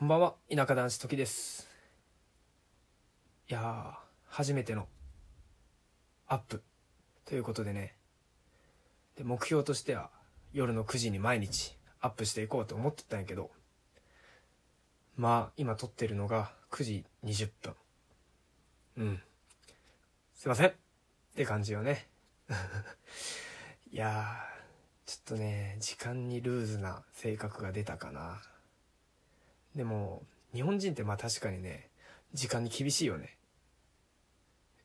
こんばんは、田舎男子時です。いやー、初めてのアップということでね、で目標としては夜の9時に毎日アップしていこうと思ってたんやけど、まあ、今撮ってるのが9時20分。うん。すいませんって感じよね。いやー、ちょっとね、時間にルーズな性格が出たかな。でも日本人ってまあ確かにね時間に厳しいよね。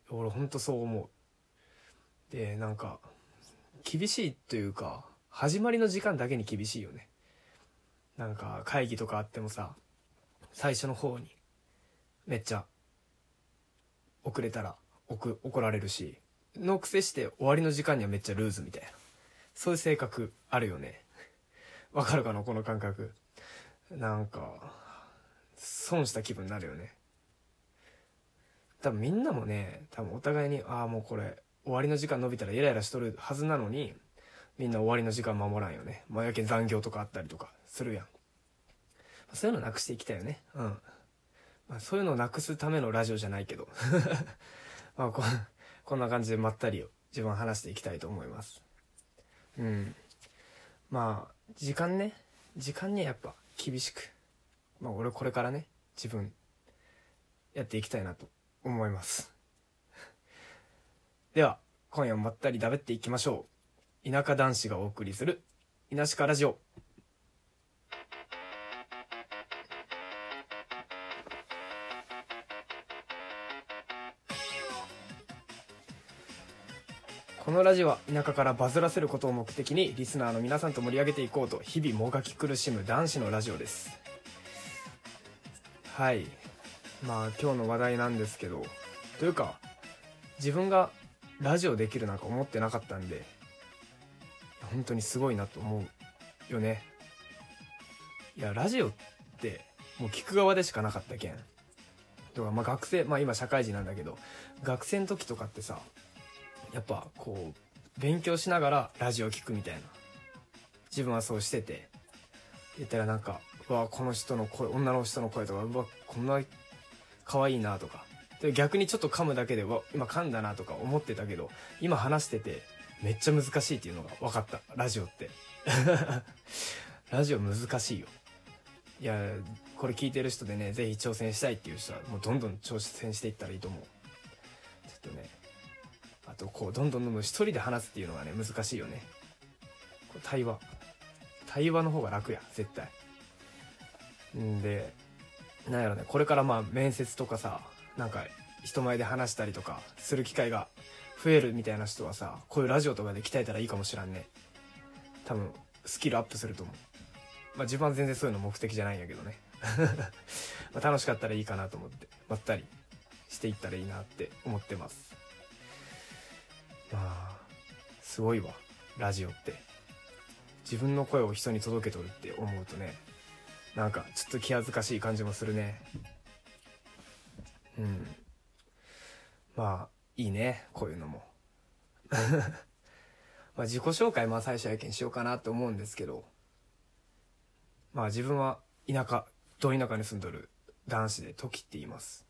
俺ほんとそう思う。でなんか厳しいというか始まりの時間だけに厳しいよね。なんか会議とかあってもさ最初の方にめっちゃ遅れたら怒怒られるしのくせして終わりの時間にはめっちゃルーズみたいな。そういう性格あるよね。わかるかなこの感覚。なんか損した気分になるよね。多分みんなもね多分お互いにああもうこれ終わりの時間伸びたらイライラしとるはずなのにみんな終わりの時間守らんよね。まあやけ残業とかあったりとかするやん。そういうのなくしていきたいよね。うん、まあ、そういうのをなくすためのラジオじゃないけど。まあここんな感じでまったりを自分は話していきたいと思います。うん。まあ時間ね。時間にはやっぱ厳しくまあ俺これからね自分やっていきたいなと思います。では今夜もまったりだべっていきましょう。田舎男子がお送りする「稲鹿ラジオ」このラジオは田舎からバズらせることを目的にリスナーの皆さんと盛り上げていこうと日々もがき苦しむ男子のラジオです。はい。まあ今日の話題なんですけどというか自分がラジオできるなんか思ってなかったんで本当にすごいなと思うよね。いやラジオってもう聞く側でしかなかったけん。とかまあ学生まあ今社会人なんだけど学生の時とかってさやっぱこう勉強しながらラジオ聞くみたいな。自分はそうしてて。言ったらなんかうわこの人の声女の人の声とかうわこんな可愛いなとか。で逆にちょっと噛むだけでうわ今噛んだなとか思ってたけど今話しててめっちゃ難しいっていうのが分かった。ラジオって。ラジオ難しいよ。いやこれ聞いてる人でねぜひ挑戦したいっていう人はもうどんどん挑戦していったらいいと思う。ちょっとねあとこうどんどんどんどん一人で話すっていうのがね難しいよね。対話。対話の方が楽や絶対。ん。でなんやろねこれからまあ面接とかさなんか人前で話したりとかする機会が増えるみたいな人はさこういうラジオとかで鍛えたらいいかもしらんね。多分スキルアップすると思う。まあ自分は全然そういうの目的じゃないんやけどね。まあ楽しかったらいいかなと思ってまったりしていったらいいなって思ってますまあすごいわラジオって。自分の声を人に届けとるって思うとねなんかちょっと気恥ずかしい感じもするね。うん。まあいいねこういうのも。まあ自己紹介まあ最初やけんしようかなって思うんですけど。まあ自分は田舎ど田舎に住んどる男子で時って言います。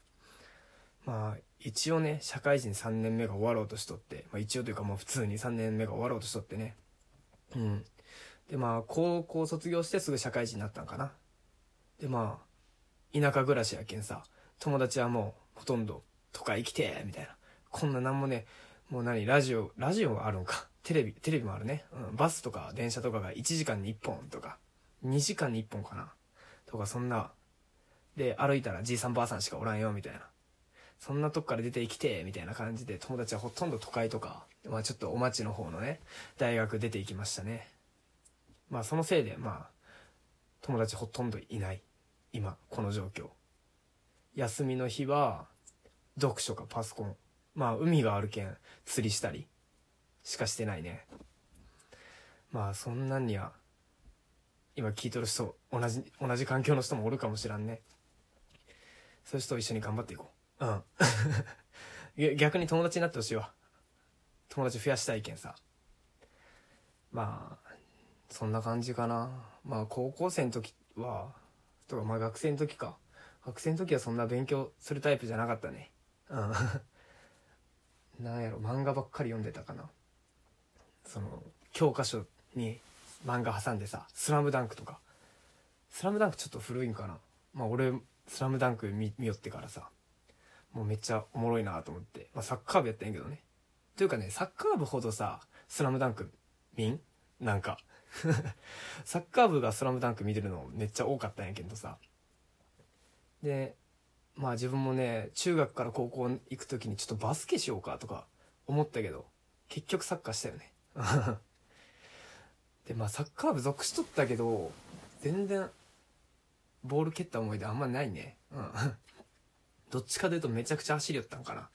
まあ一応ね社会人3年目が終わろうとしとって、まあ、一応というかもう普通に3年目が終わろうとしとってね。うん。でまあ高校卒業してすぐ社会人になったんかな。でまあ田舎暮らしやけんさ友達はもうほとんど都会来てみたいな。こんななんもねもう何ラジオラジオがあるんか。テレビテレビもあるね、うん、バスとか電車とかが1時間に1本とか2時間に1本かな。とかそんな。で歩いたらじいさんばあさんしかおらんよみたいな。そんなとこから出てきてみたいな感じで友達はほとんど都会とか、まあ、ちょっとお町の方のね大学出ていきましたね。まあそのせいでまあ友達ほとんどいない。今この状況。休みの日は読書かパソコン。まあ海があるけん釣りしたりしかしてないね。まあそんなんには今聞いとる人同じ同じ環境の人もおるかもしらんね。そういう人と一緒に頑張っていこう。うん。逆に友達になってほしいわ。友達増やしたいけんさ。まあそんな感じかな。まあ高校生の時はとかまあ学生の時か。学生の時はそんな勉強するタイプじゃなかったね。うん。なんやろ漫画ばっかり読んでたかな。その教科書に漫画挟んでさ「スラムダンクとか「スラムダンクちょっと古いんかな。まあ俺「スラムダンク見見よってからさ。もうめっちゃおもろいなと思って、まあ、サッカー部やったんやけどね。というかねサッカー部ほどさ「スラムダンク見ん？なんか。サッカー部が「スラムダンク見てるのめっちゃ多かったんやけどさ。でまあ自分もね中学から高校行く時にちょっとバスケしようかとか思ったけど結局サッカーしたよね。でまあサッカー部属しとったけど全然ボール蹴った思い出あんまないね。うん。どっちかというとめちゃくちゃ走りよったんかな。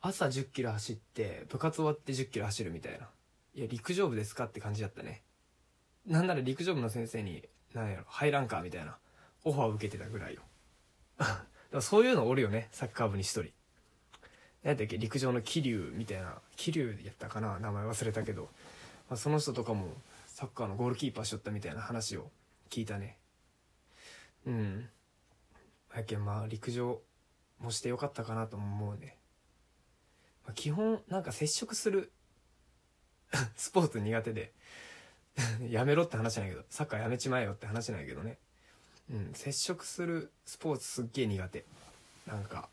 朝1 0キロ走って部活終わって1 0キロ走るみたいな。いや陸上部ですかって感じだったね。なんなら陸上部の先生に何やろ入らんかみたいな。オファーを受けてたぐらいよ。だからそういうのおるよねサッカー部に一人。何やったっけ陸上の桐生みたいな。桐生やったかな名前忘れたけど。まあ、その人とかもサッカーのゴールキーパーしとったみたいな話を聞いたね。うん。やけんまあ陸上もしてよかったかなとも思うね、まあ、基本なんか接触する スポーツ苦手で。やめろって話なんやけどサッカーやめちまえよって話なんやけどね。うん接触するスポーツすっげえ苦手。なんか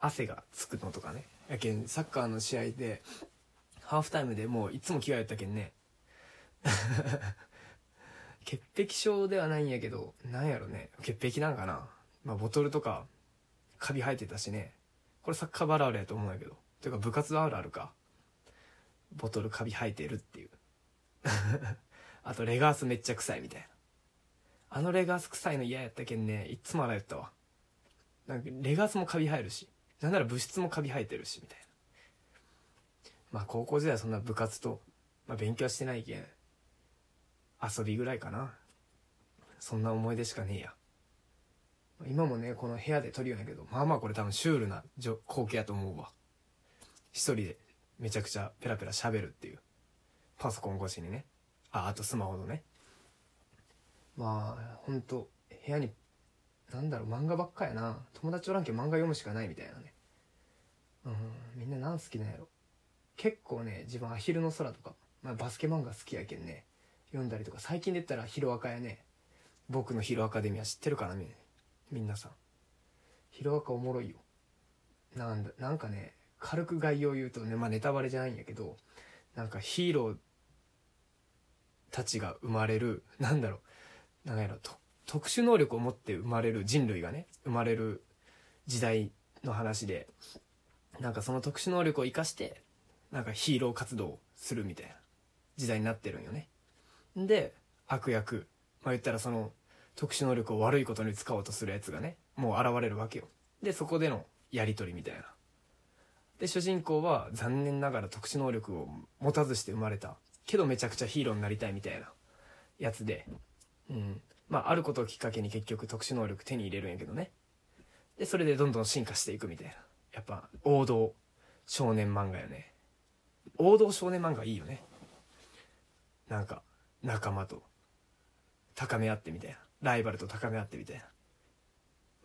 汗がつくのとかね。やけんサッカーの試合でハーフタイムでもういつも着替えたけんね。潔癖症ではないんやけどなんやろね。潔癖なんかな。まあボトルとかカビ生えてたしね。これサッカーバラあるやと思うんやけど。ていうか部活あるあるか。ボトルカビ生えてるっていう。あとレガースめっちゃ臭いみたいな。あのレガース臭いの嫌やったけんねいっつも洗ったわ。なんかレガースもカビ生えるしなんなら物質もカビ生えてるしみたいな。まあ高校時代はそんな部活と、まあ、勉強してないけん。遊びぐらいかな。そんな思い出しかねえや。今もねこの部屋で撮るようやけどまあまあこれ多分シュールな光景やと思うわ。一人でめちゃくちゃペラペラ喋るっていう。パソコン越しにね。ああとスマホのね。まあほんと部屋になんだろう漫画ばっかやな。友達おらんけ漫画読むしかないみたいなね。うんみんな何好きなんやろ。結構ね自分アヒルの空とか、まあ、バスケ漫画好きやけんね。読んだりとか最近で言ったらヒロアカやね。僕のヒロアカデミア知ってるかなみみんなさん。ヒロアカおもろいよ。なんだなんかね軽く概要言うとねまあネタバレじゃないんやけどなんかヒーローたちが生まれるなんだろう。なんやろと特殊能力を持って生まれる人類がね生まれる時代の話でなんかその特殊能力を生かしてなんかヒーロー活動をするみたいな時代になってるんよね。で、悪役、まあ言ったらその特殊能力を悪いことに使おうとするやつがね、もう現れるわけよ。で、そこでのやりとりみたいな。で、主人公は残念ながら特殊能力を持たずして生まれた。けどめちゃくちゃヒーローになりたいみたいなやつで。うん。まあ、あることをきっかけに結局特殊能力手に入れるんやけどね。で、それでどんどん進化していくみたいな。やっぱ王道少年漫画よね。王道少年漫画いいよねなんか仲間と高め合ってみたいなライバルと高め合ってみたいな、ま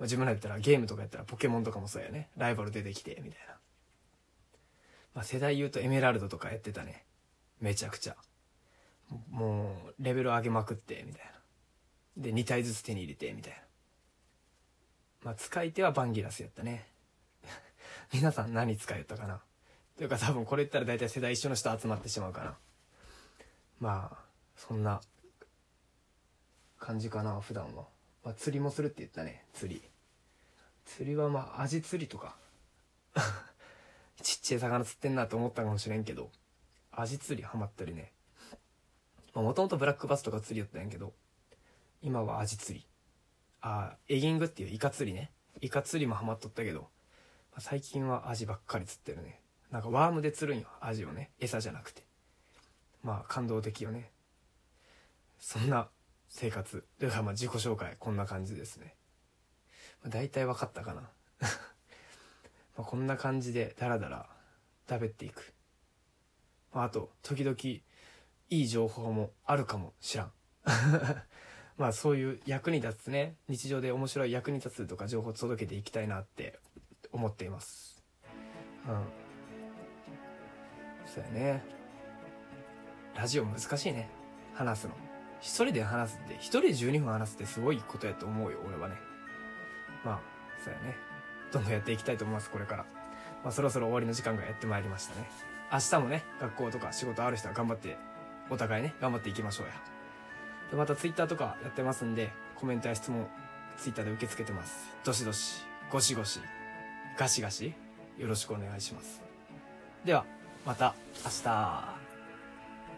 あ、自分らやったらゲームとかやったらポケモンとかもそうやね。ライバル出てきてみたいな、まあ、世代言うとエメラルドとかやってたね。めちゃくちゃ。もうレベル上げまくってみたいな。で2体ずつ手に入れてみたいな。まあ使い手はバンギラスやったね。皆さん何使いよったかな。というか多分これ言ったら大体世代一緒の人集まってしまうかな。まあそんな感じかな普段は、まあ、釣りもするって言ったね釣り。釣りはまあアジ釣りとか。ちっちゃい魚釣ってんなと思ったかもしれんけどアジ釣りハマったりね。もともとブラックバスとか釣りやったんやけど今はアジ釣り。ああエギングっていうイカ釣りね。イカ釣りもハマっとったけど、まあ、最近はアジばっかり釣ってるね。なんかワームで釣るんよアジをね。餌じゃなくて。まあ感動的よね。そんな生活。というかまあ自己紹介。こんな感じですね、まあ、大体分かったかな。まあこんな感じでダラダラ食べていく、まあ、あと時々いい情報もあるかもしらん。まあそういう役に立つね。日常で面白い役に立つとか情報届けていきたいなって思っています。うん。そうやね。ラジオ難しいね。話すの。一人で話すって一人で12分話すってすごいことやと思うよ俺はね。まあそうやね。どんどんやっていきたいと思いますこれから。まあそろそろ終わりの時間がやってまいりましたね。明日もね学校とか仕事ある人は頑張ってお互いね頑張っていきましょうや。でまたツイッターとかやってますんでコメントや質問ツイッターで受け付けてます。どしどしゴシゴシガシガシよろしくお願いします。ではまた明日。